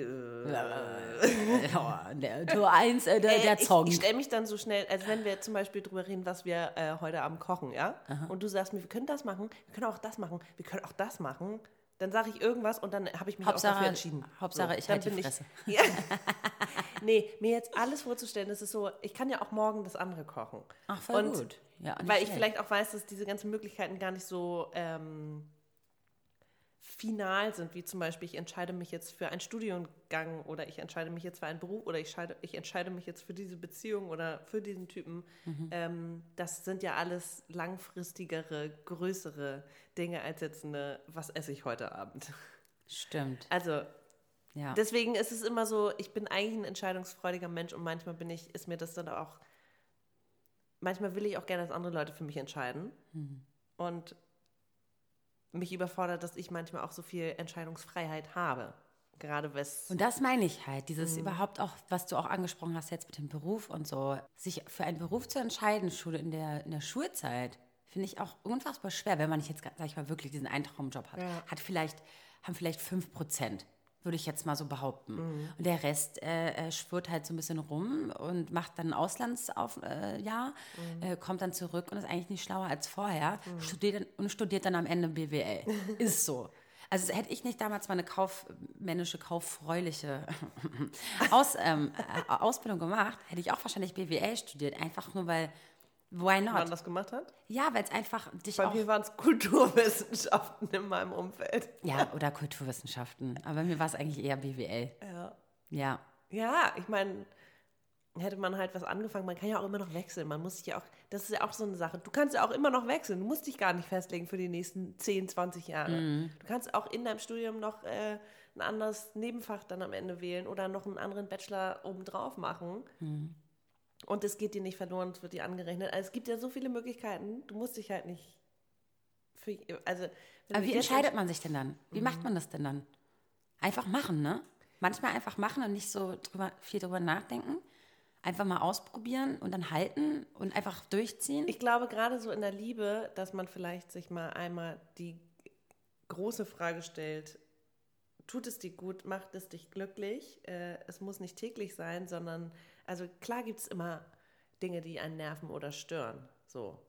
A: der Tor 1, äh, der, der
B: ich,
A: Song.
B: Ich stelle mich dann so schnell, also wenn wir zum Beispiel drüber reden, was wir äh, heute Abend kochen, ja? Und du sagst mir, wir können das machen, wir können auch das machen, wir können auch das machen. Dann sage ich irgendwas und dann habe ich mich auch
A: Hauptsache-
B: dafür entschieden.
A: Hauptsache, ich
B: dann
A: halt die Fresse.
B: Ja. nee, mir jetzt alles vorzustellen, das ist so, ich kann ja auch morgen das andere kochen.
A: Ach, voll
B: und
A: gut. Ja,
B: weil ich
A: schlecht.
B: vielleicht auch weiß, dass diese ganzen Möglichkeiten gar nicht so ähm, final sind, wie zum Beispiel, ich entscheide mich jetzt für einen Studiengang oder ich entscheide mich jetzt für einen Beruf oder ich, scheide, ich entscheide mich jetzt für diese Beziehung oder für diesen Typen.
A: Mhm.
B: Ähm, das sind ja alles langfristigere, größere Dinge als jetzt eine, was esse ich heute Abend.
A: Stimmt.
B: Also
A: Ja.
B: Deswegen ist es immer so, ich bin eigentlich ein entscheidungsfreudiger Mensch und manchmal bin ich, ist mir das dann auch, manchmal will ich auch gerne, dass andere Leute für mich entscheiden. Und mich überfordert, dass ich manchmal auch so viel Entscheidungsfreiheit habe. Gerade was.
A: Und das meine ich halt, dieses
B: Mhm.
A: überhaupt auch, was du auch angesprochen hast jetzt mit dem Beruf und so, sich für einen Beruf zu entscheiden, Schule in der, in der Schulzeit, finde ich auch unfassbar schwer, wenn man nicht jetzt, sag ich mal, wirklich diesen Eintraumjob hat.
B: Ja.
A: Hat vielleicht, haben vielleicht 5 Prozent, würde ich jetzt mal so behaupten.
B: Mhm.
A: Und der Rest äh, äh, schwirrt halt so ein bisschen rum und macht dann ein Auslandsjahr, äh,
B: Mhm.
A: äh, kommt dann zurück und ist eigentlich nicht schlauer als vorher studiert dann, und studiert dann am Ende BWL. ist so. Also hätte ich nicht damals mal eine kaufmännische, kauffreuliche Aus, ähm, äh, Ausbildung gemacht, hätte ich auch wahrscheinlich BWL studiert. Einfach nur weil, why
B: man
A: not?
B: das gemacht hat.
A: Ja, weil es einfach dich
B: Bei
A: auch...
B: mir waren es Kulturwissenschaften in meinem Umfeld.
A: Ja, oder Kulturwissenschaften. Aber bei mir war es eigentlich eher BWL.
B: Ja.
A: Ja.
B: Ja, ich meine, hätte man halt was angefangen, man kann ja auch immer noch wechseln. Man muss sich ja auch, das ist ja auch so eine Sache. Du kannst ja auch immer noch wechseln. Du musst dich gar nicht festlegen für die nächsten 10, 20 Jahre. Du kannst auch in deinem Studium noch äh, ein anderes Nebenfach dann am Ende wählen oder noch einen anderen Bachelor obendrauf machen. Und es geht dir nicht verloren, es wird dir angerechnet. Also es gibt ja so viele Möglichkeiten. Du musst dich halt nicht. Für, also,
A: Aber wie entscheidet man sich denn dann? Wie macht man das denn dann? Einfach machen, ne? Manchmal einfach machen und nicht so drüber, viel drüber nachdenken. Einfach mal ausprobieren und dann halten und einfach durchziehen.
B: Ich glaube gerade so in der Liebe, dass man vielleicht sich mal einmal die große Frage stellt, tut es dir gut, macht es dich glücklich? Äh, es muss nicht täglich sein, sondern, also klar gibt es immer Dinge, die einen nerven oder stören. So.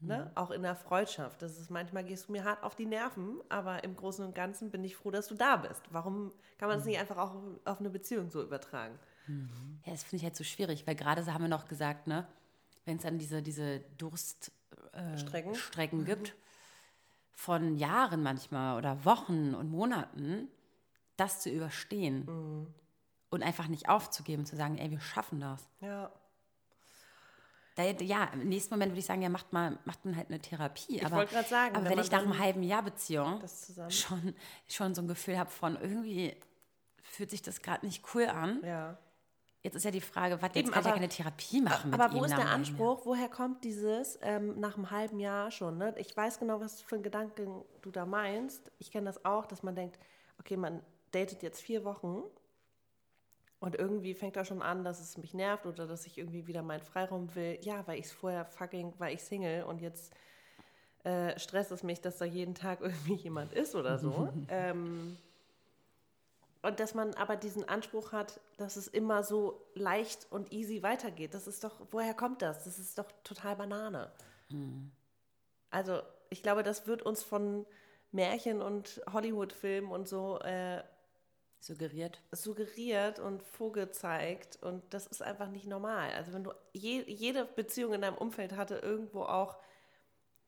B: Ne? Auch in der Freundschaft. Das ist manchmal gehst du mir hart auf die Nerven, aber im Großen und Ganzen bin ich froh, dass du da bist. Warum kann man das nicht einfach auch auf eine Beziehung so übertragen?
A: Ja, das finde ich halt so schwierig, weil gerade so haben wir noch gesagt, ne, wenn es dann diese, diese Durststrecken
B: Strecken?
A: Strecken gibt, von Jahren manchmal oder Wochen und Monaten, das zu überstehen und einfach nicht aufzugeben, zu sagen, ey, wir schaffen das.
B: Ja.
A: Da, ja, im nächsten Moment würde ich sagen, ja, macht mal, macht man halt eine Therapie. aber
B: wollte gerade sagen,
A: aber
B: wenn
A: wenn, ich nach einem halben Jahr Beziehung schon, schon so ein Gefühl habe von irgendwie fühlt sich das gerade nicht cool an.
B: Ja.
A: Jetzt ist ja die Frage, was, jetzt kann ich ja
B: aber-
A: keine Therapie machen mit
B: Aber wo ist der. Anspruch? Woher kommt dieses ähm, nach einem halben Jahr schon? Ne? Ich weiß genau, was für einen Gedanken du da meinst. Ich kenne das auch, dass man denkt, okay, man datet jetzt vier Wochen und irgendwie fängt da schon an, dass es mich nervt oder dass ich irgendwie wieder meinen Freiraum will. Ja, weil ich es vorher fucking, weil ich Single und jetzt äh, stresst es mich, dass da jeden Tag irgendwie jemand ist oder so. ähm, und dass man aber diesen Anspruch hat, dass es immer so leicht und easy weitergeht. Das ist doch, woher kommt das? Das ist doch total Banane. Also, ich glaube, das wird uns von Märchen und Hollywood-Filmen und so äh,
A: Suggeriert.
B: suggeriert und vorgezeigt. Und das ist einfach nicht normal. Also, wenn du je, jede Beziehung in deinem Umfeld hatte irgendwo auch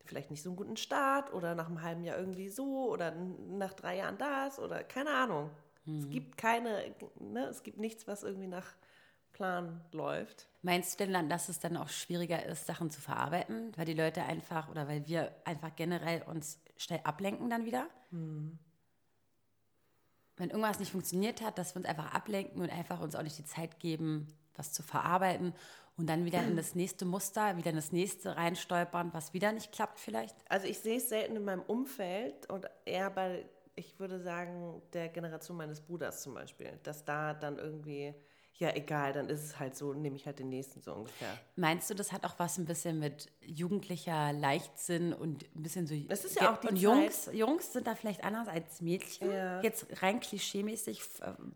B: vielleicht nicht so einen guten Start oder nach einem halben Jahr irgendwie so oder nach drei Jahren das oder keine Ahnung. Es gibt keine, ne, es gibt nichts, was irgendwie nach Plan läuft.
A: Meinst du denn dann, dass es dann auch schwieriger ist, Sachen zu verarbeiten, weil die Leute einfach oder weil wir einfach generell uns schnell ablenken dann wieder? Wenn irgendwas nicht funktioniert hat, dass wir uns einfach ablenken und einfach uns auch nicht die Zeit geben, was zu verarbeiten und dann wieder in das nächste Muster, wieder in das nächste reinstolpern, was wieder nicht klappt vielleicht?
B: Also ich sehe es selten in meinem Umfeld und eher bei, ich würde sagen, der Generation meines Bruders zum Beispiel, dass da dann irgendwie, ja egal, dann ist es halt so, nehme ich halt den nächsten so ungefähr.
A: Meinst du, das hat auch was ein bisschen mit jugendlicher Leichtsinn und ein bisschen so.
B: Das ist ja auch die
A: Und Jungs, Jungs sind da vielleicht anders als Mädchen.
B: Ja.
A: Jetzt rein klischeemäßig ähm,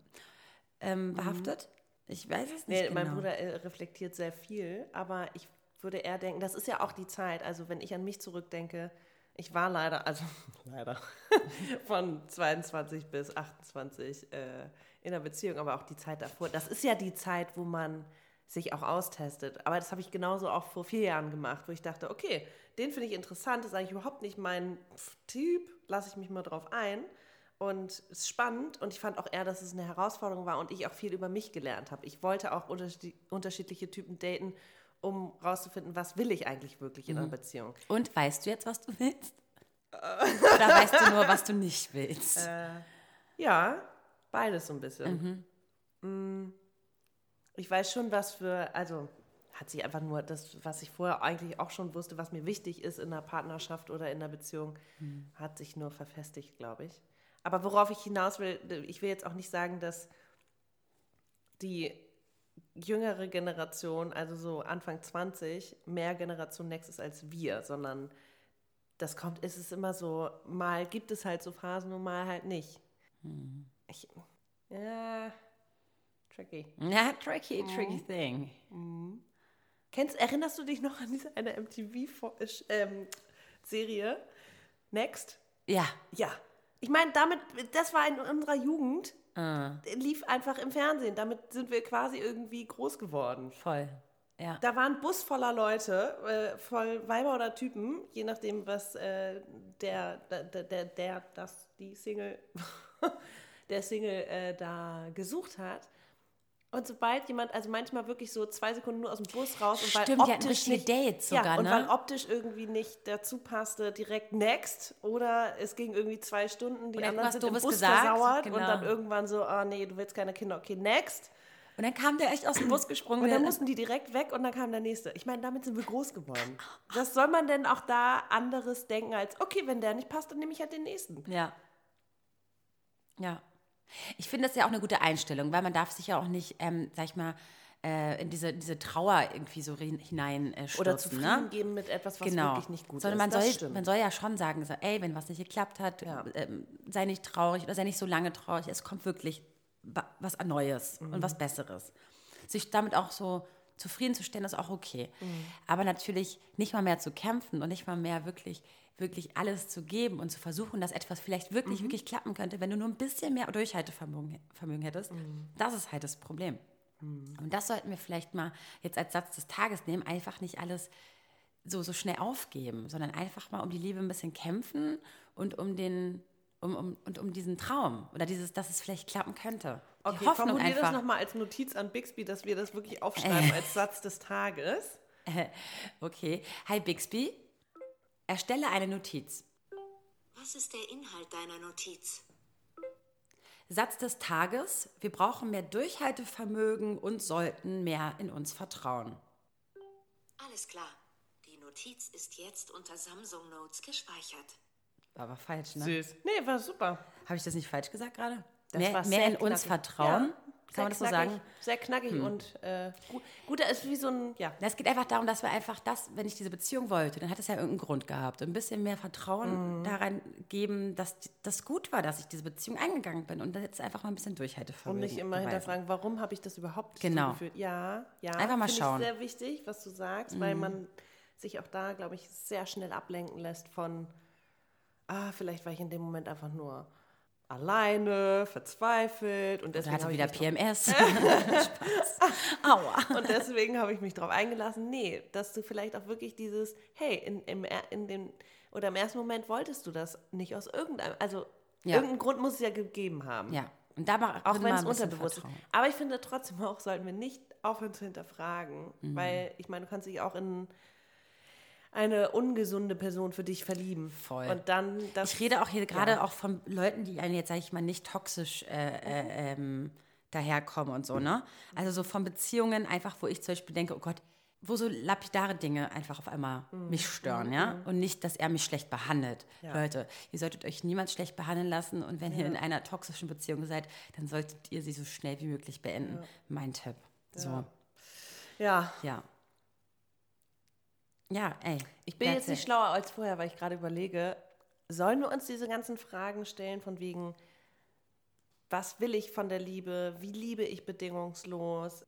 A: ähm, behaftet. Ich weiß es nicht.
B: Nee,
A: genau.
B: mein Bruder äh, reflektiert sehr viel, aber ich würde eher denken, das ist ja auch die Zeit, also wenn ich an mich zurückdenke, ich war leider, also leider, von 22 bis 28 äh, in einer Beziehung, aber auch die Zeit davor. Das ist ja die Zeit, wo man sich auch austestet. Aber das habe ich genauso auch vor vier Jahren gemacht, wo ich dachte, okay, den finde ich interessant, ist eigentlich überhaupt nicht mein Typ, lasse ich mich mal drauf ein. Und es ist spannend und ich fand auch eher, dass es eine Herausforderung war und ich auch viel über mich gelernt habe. Ich wollte auch unterschied- unterschiedliche Typen daten, um rauszufinden, was will ich eigentlich wirklich in einer Beziehung.
A: Und weißt du jetzt, was du willst? Oder weißt du nur, was du nicht willst?
B: Ja, beides so ein bisschen. Mm. Ich weiß schon, was für, also hat sich einfach nur das, was ich vorher eigentlich auch schon wusste, was mir wichtig ist in einer Partnerschaft oder in einer Beziehung, hat sich nur verfestigt, glaube ich. Aber worauf ich hinaus will, ich will jetzt auch nicht sagen, dass die jüngere Generation, also so Anfang 20, mehr Generation Next ist als wir, sondern das kommt, es ist immer so, mal gibt es halt so Phasen und mal halt nicht. Ich, ja, tricky.
A: Ja, tricky, tricky thing.
B: Kennst, erinnerst du dich noch an diese eine MTV-Serie? Next?
A: Ja,
B: Ja. Ich meine, damit, das war in unserer Jugend, lief einfach im Fernsehen. Damit sind wir quasi irgendwie groß geworden.
A: voll. Ja.
B: Da war ein Bus voller Leute, äh, voll Weiber oder Typen, je nachdem, was äh, der, der, der, der, das, die Single, der Single äh, da gesucht hat. Und sobald jemand, also manchmal wirklich so zwei Sekunden nur aus dem Bus raus und weil
A: Stimmt,
B: optisch nicht,
A: Dates sogar,
B: ja, und
A: ne?
B: weil optisch irgendwie nicht dazu passte, direkt next oder es ging irgendwie zwei Stunden, die
A: Und
B: anderen sind im Bus
A: gesagt,
B: versauert
A: genau.
B: und dann irgendwann so, ah nee, du willst keine Kinder, okay, next.
A: Und dann kam der echt aus dem Bus gesprungen.
B: Und dann mussten die direkt weg und dann kam der nächste. Ich meine, damit sind wir groß geworden. Was soll man denn auch da anderes denken als, okay, wenn der nicht passt, dann nehme ich halt den nächsten.
A: Ja. Ja. Ich finde das ja auch eine gute Einstellung, weil man darf sich ja auch nicht, ähm, sag ich mal, äh, in diese, diese Trauer irgendwie so hinein äh, stürzen.
B: Oder zufrieden
A: ne?
B: geben mit etwas, was
A: genau.
B: wirklich nicht gut
A: Sondern
B: ist.
A: man
B: Das
A: soll,
B: stimmt.
A: man soll ja schon sagen, so, ey, wenn was nicht geklappt hat,
B: Ja.
A: ähm, sei nicht traurig oder sei nicht so lange traurig. Es kommt wirklich wa- was Neues
B: Mhm.
A: und was Besseres. Sich damit auch so zufriedenzustellen ist auch okay. Aber natürlich nicht mal mehr zu kämpfen und nicht mal mehr wirklich, wirklich alles zu geben und zu versuchen, dass etwas vielleicht wirklich, wirklich klappen könnte, wenn du nur ein bisschen mehr Durchhaltevermögen Vermögen hättest. Das ist halt das Problem. Und das sollten wir vielleicht mal jetzt als Satz des Tages nehmen, einfach nicht alles so, so schnell aufgeben, sondern einfach mal um die Liebe ein bisschen kämpfen und um den, um, um, und um diesen Traum oder dieses, dass es vielleicht klappen könnte. Die
B: Okay,
A: Hoffnung
B: formulier das
A: einfach.
B: nochmal als Notiz an Bixby, dass wir das wirklich aufschreiben als Satz des Tages.
A: Okay. Hi Bixby, erstelle eine Notiz.
D: Was ist der Inhalt deiner Notiz?
A: Satz des Tages, wir brauchen mehr Durchhaltevermögen und sollten mehr in uns vertrauen.
D: Alles klar. Die Notiz ist jetzt unter Samsung Notes gespeichert.
A: War aber falsch, ne?
B: Süß. Nee, war super.
A: Habe ich das nicht falsch gesagt gerade?
B: Das
A: Mehr,
B: war
A: mehr
B: sehr
A: in uns
B: knackig.
A: vertrauen? Kann man das so
B: sehr knackig,
A: sagen? Hm.
B: Sehr knackig und äh, gut, gut, da ist wie so ein, ja.
A: Es geht einfach darum, dass wir einfach das, wenn ich diese Beziehung wollte, dann hat es ja irgendeinen Grund gehabt. Ein bisschen mehr
B: Mhm.
A: Vertrauen daran geben, dass das gut war, dass ich diese Beziehung eingegangen bin und jetzt einfach mal ein bisschen Durchhaltevermögen
B: Und nicht immer
A: beweisen.
B: hinterfragen, warum habe ich das überhaupt
A: Genau.
B: so gefühlt? Ja, ja.
A: Einfach mal schauen.
B: Ich sehr wichtig, was du sagst, weil man sich auch da, glaube ich, sehr schnell ablenken lässt von, ah, vielleicht war ich in dem Moment einfach nur alleine, verzweifelt und deswegen
A: hatte
B: habe ich
A: wieder PMS. Aua.
B: Und deswegen habe ich mich darauf eingelassen, nee, dass du vielleicht auch wirklich dieses, hey, in, im, in den, oder im ersten Moment wolltest du das nicht aus irgendeinem, also
A: Ja.
B: irgendeinen Grund muss es ja gegeben haben.
A: Ja, und da mach,
B: Auch wenn es unterbewusst ist. Aber ich finde trotzdem auch, sollten wir nicht aufhören zu hinterfragen.
A: Mhm.
B: Weil ich meine, du kannst dich auch in eine ungesunde Person für dich verlieben.
A: Voll.
B: Und dann das.
A: Ich rede auch hier gerade auch von Leuten, die einen jetzt, sage ich mal, nicht toxisch äh, äh, ähm, daherkommen und so, ne? Also so von Beziehungen einfach, wo ich zum Beispiel denke, oh Gott, wo so lapidare Dinge einfach auf einmal mich stören, ja? Und nicht, dass er mich schlecht behandelt. Leute, ihr solltet euch niemals schlecht behandeln lassen und wenn ihr in einer toxischen Beziehung seid, dann solltet ihr sie so schnell wie möglich beenden. Mein Tipp. So,
B: Ja.
A: ja. Ja, ey.
B: Ich bin jetzt nicht schlauer als vorher, weil ich gerade überlege, sollen wir uns diese ganzen Fragen stellen von wegen, was will ich von der Liebe? Wie liebe ich bedingungslos?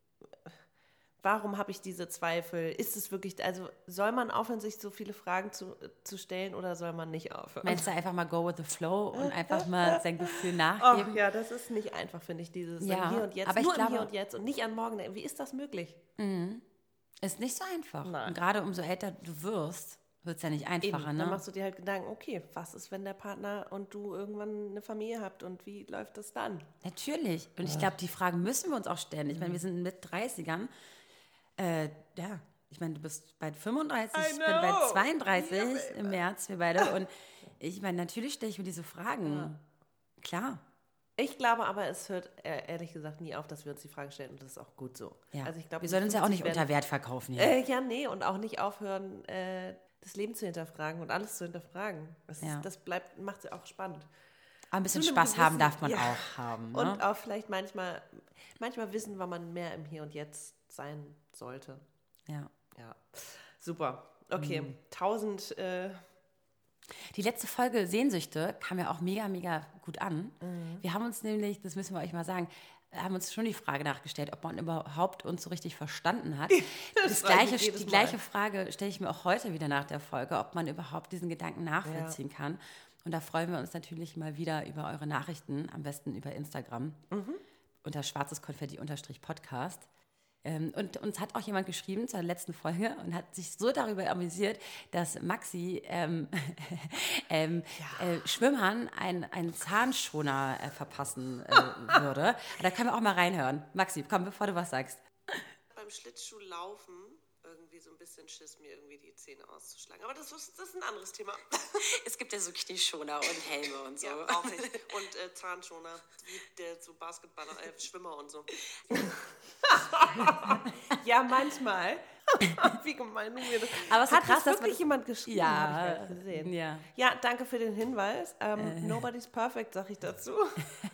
B: Warum habe ich diese Zweifel? Ist es wirklich, also soll man aufhören, sich so viele Fragen zu, zu stellen oder soll man nicht aufhören?
A: Meinst du einfach mal go with the flow und einfach mal sein Gefühl
B: Oh,
A: nachgeben?
B: ja, das ist nicht einfach, finde ich, dieses
A: Ja,
B: Hier und Jetzt,
A: aber ich
B: nur im
A: glaube-
B: Hier und Jetzt und nicht an morgen. Wie ist das möglich?
A: Ist nicht so einfach.
B: Nein.
A: Und gerade umso älter du wirst, wird es ja nicht
B: Eben,
A: einfacher,
B: dann
A: ne?
B: machst du dir halt Gedanken, okay, was ist, wenn der Partner und du irgendwann eine Familie habt und wie läuft das dann?
A: Natürlich. Und ich glaube, die Fragen müssen wir uns auch stellen. Ich meine, wir sind mit 30ern. Äh, ja, ich meine, du bist bald 35,
B: I
A: ich bin bald
B: know.
A: 32
B: Ja,
A: im März, wir beide. Und ich meine, natürlich stelle ich mir diese Fragen. Klar.
B: Ich glaube aber, es hört äh, ehrlich gesagt nie auf, dass wir uns die Frage stellen und das ist auch gut so.
A: Ja.
B: Also ich glaube,
A: wir sollen uns ja auch
B: 50
A: nicht unter
B: werden-
A: Wert verkaufen hier.
B: Äh, ja, nee, und auch nicht aufhören, äh, das Leben zu hinterfragen und alles zu hinterfragen. Das,
A: Ja.
B: ist, das bleibt, macht es auch spannend.
A: Aber ein bisschen Spaß haben darf man
B: ja.
A: auch haben. Ne?
B: Und auch vielleicht manchmal, manchmal wissen, wann man mehr im Hier und Jetzt sein sollte.
A: ja.
B: Ja, super. Okay,
A: Mhm.
B: tausend. Äh,
A: Die letzte Folge Sehnsüchte kam ja auch mega, mega gut an.
B: Mhm.
A: Wir haben uns nämlich, das müssen wir euch mal sagen, haben uns schon die Frage nachgestellt, ob man überhaupt uns so richtig verstanden hat. Das
B: ich
A: gleiche, die gleiche Frage stelle ich mir auch heute wieder nach der Folge, ob man überhaupt diesen Gedanken nachvollziehen kann. Und da freuen wir uns natürlich mal wieder über eure Nachrichten, am besten über Instagram,
B: Mhm.
A: unter schwarzes Konfetti-Podcast. Ähm, und uns hat auch jemand geschrieben zur letzten Folge und hat sich so darüber amüsiert, dass Maxi ähm, ähm, äh, Schwimmern ein- einen Zahnschoner äh, verpassen äh, würde. Da können wir auch mal reinhören. Maxi, komm, bevor du was sagst.
B: beim Schlittschuhlaufen irgendwie so ein bisschen Schiss, mir irgendwie die Zähne auszuschlagen. Aber das ist, das ist ein anderes Thema.
A: Es gibt ja so Knieschoner und Helme und so.
B: Ja, brauche ich. Und äh, Zahnschoner, wie der so Basketballer, äh, Schwimmer und so. ja, manchmal. wie gemein du mir das.
A: Aber es
B: Hat
A: krass,
B: das wirklich jemand geschrieben?
A: Ja,
B: Hab ich nicht gesehen.
A: ja.
B: ja, danke für den Hinweis. Ähm, Nobody's perfect, sag ich dazu.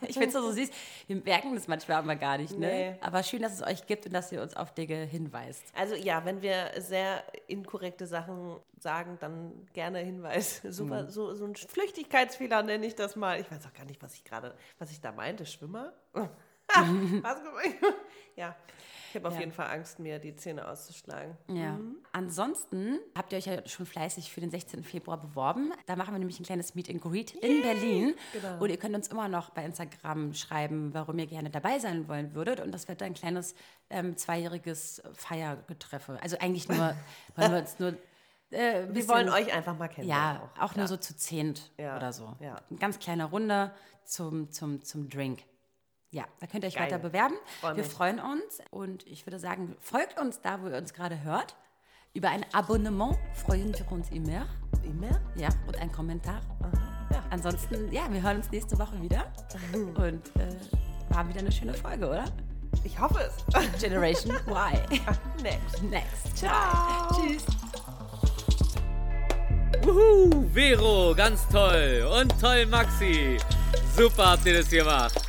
A: Ich finde es so süß. Wir merken das manchmal aber gar nicht. Ne?
B: Nee.
A: Aber schön, dass es euch gibt und dass ihr uns auf Dinge hinweist.
B: Also ja, wenn wir sehr inkorrekte Sachen sagen, dann gerne Hinweis. Super,
A: Mhm.
B: so, so ein Flüchtigkeitsfehler nenne ich das mal. Ich weiß auch gar nicht, was ich gerade, was ich da meinte. Schwimmer? Ja, ich habe auf
A: Ja.
B: jeden Fall Angst, mir die Zähne auszuschlagen.
A: Ja. Ansonsten habt ihr euch ja schon fleißig für den 16. Februar beworben. Da machen wir nämlich ein kleines Meet and Greet in Berlin.
B: Genau.
A: Und ihr könnt uns immer noch bei Instagram schreiben, warum ihr gerne dabei sein wollen würdet. Und das wird ein kleines ähm, zweijähriges Feiergetreffe. Also eigentlich nur, wollen wir uns nur. Äh,
B: Wir wollen euch einfach mal kennenlernen.
A: Ja, auch, nur so zu zehnt
B: Ja,
A: oder so.
B: ja.
A: Eine ganz kleine Runde zum, zum, zum Drink. Ja, da könnt ihr euch
B: Geil.
A: weiter bewerben.
B: Freu
A: wir freuen uns und ich würde sagen, folgt uns da, wo ihr uns gerade hört. Über ein Abonnement freuen wir uns immer.
B: Immer?
A: Ja, und ein Kommentar.
B: Ja.
A: Ansonsten, ja, wir hören uns nächste Woche wieder. Und äh, war wieder eine schöne Folge, oder?
B: Ich hoffe es.
A: Generation Y.
B: Next.
A: Next.
B: Ciao.
A: Tschüss.
C: Wuhu, Vero, ganz toll. Und toll, Maxi. Super habt ihr das gemacht.